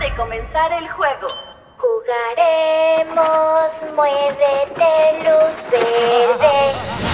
De comenzar el juego. Jugaremos, muévete, luz verde.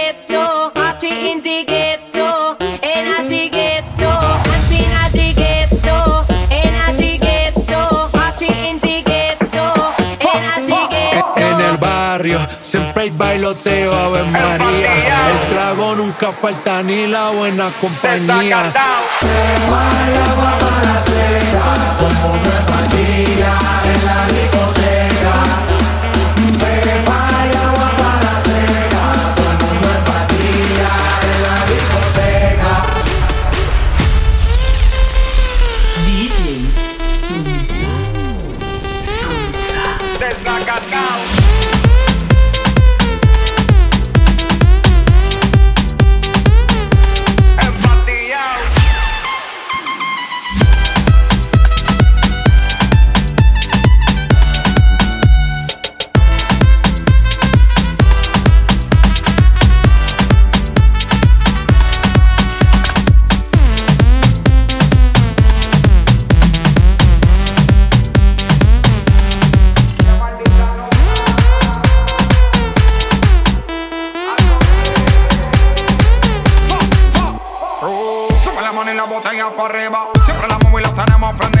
Siempre hay bailoteo, Ave María. El trago nunca falta ni la buena compañía. agua para la seca, como empatía en la discoteca. la botella para arriba. Siempre la móvil la tenemos prendida.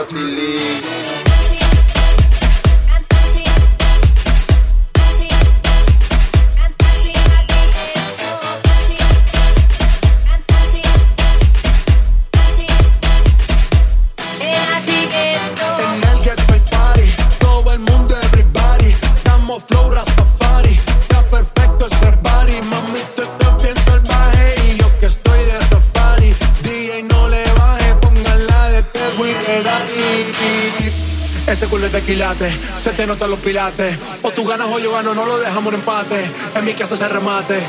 Satili se te notan los pilates. O tú ganas o yo gano, no lo dejamos en empate. En mi casa se remate.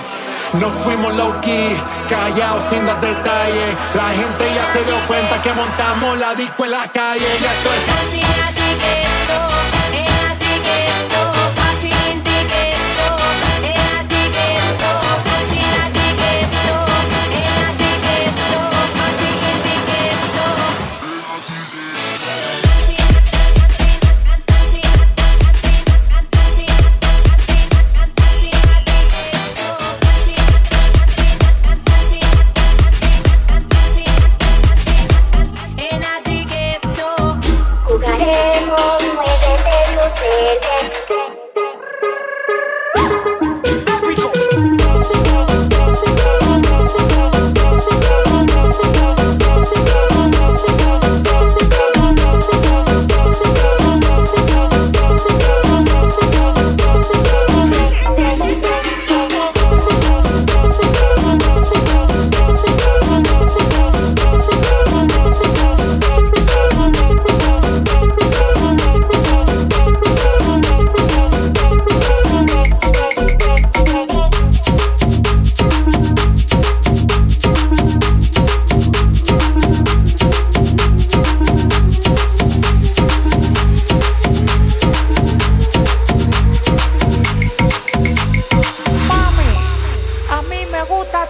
Nos fuimos low key, callados sin dar detalles. La gente ya se dio cuenta que montamos la disco en la calle. Ya esto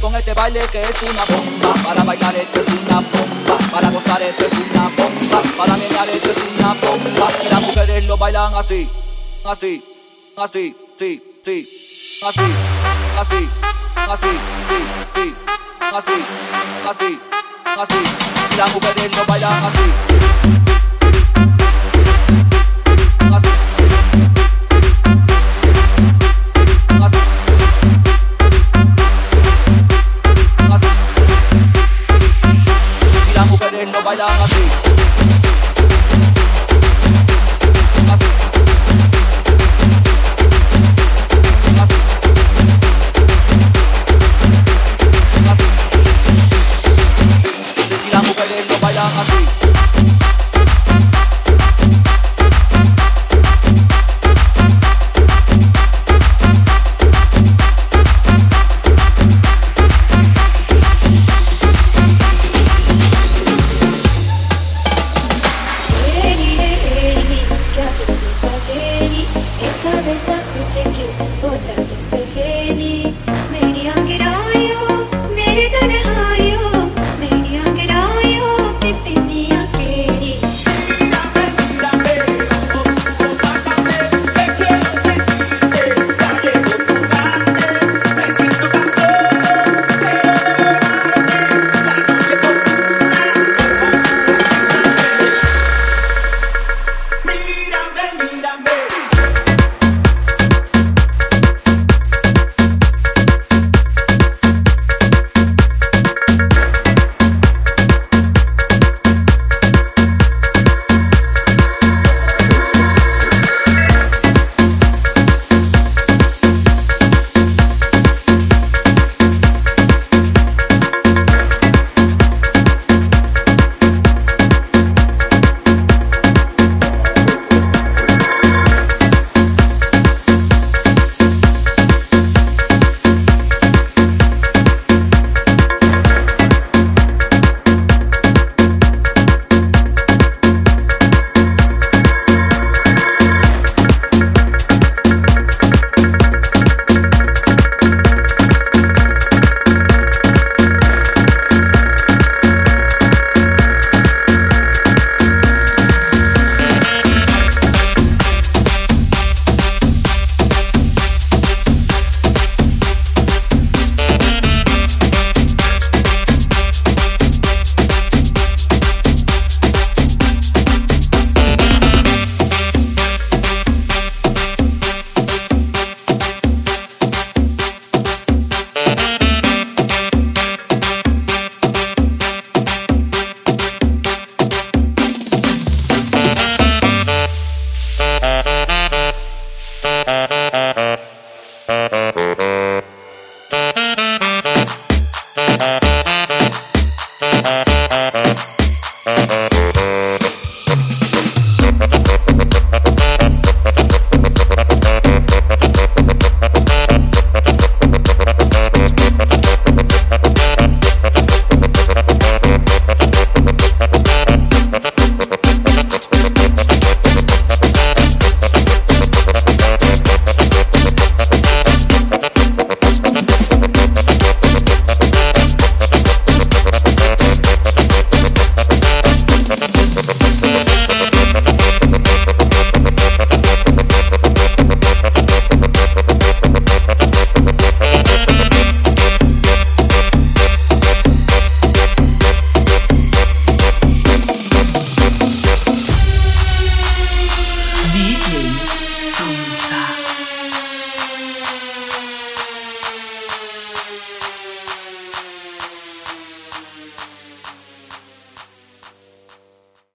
con este baile que es una bomba. Para bailar es una bomba. Para gozar esto es una bomba. Para menear esto es una bomba. Y las mujeres lo bailan así, así, así, sí, sí, así, así, así, sí, sí, así, así, así. Y las mujeres lo bailan así. I see.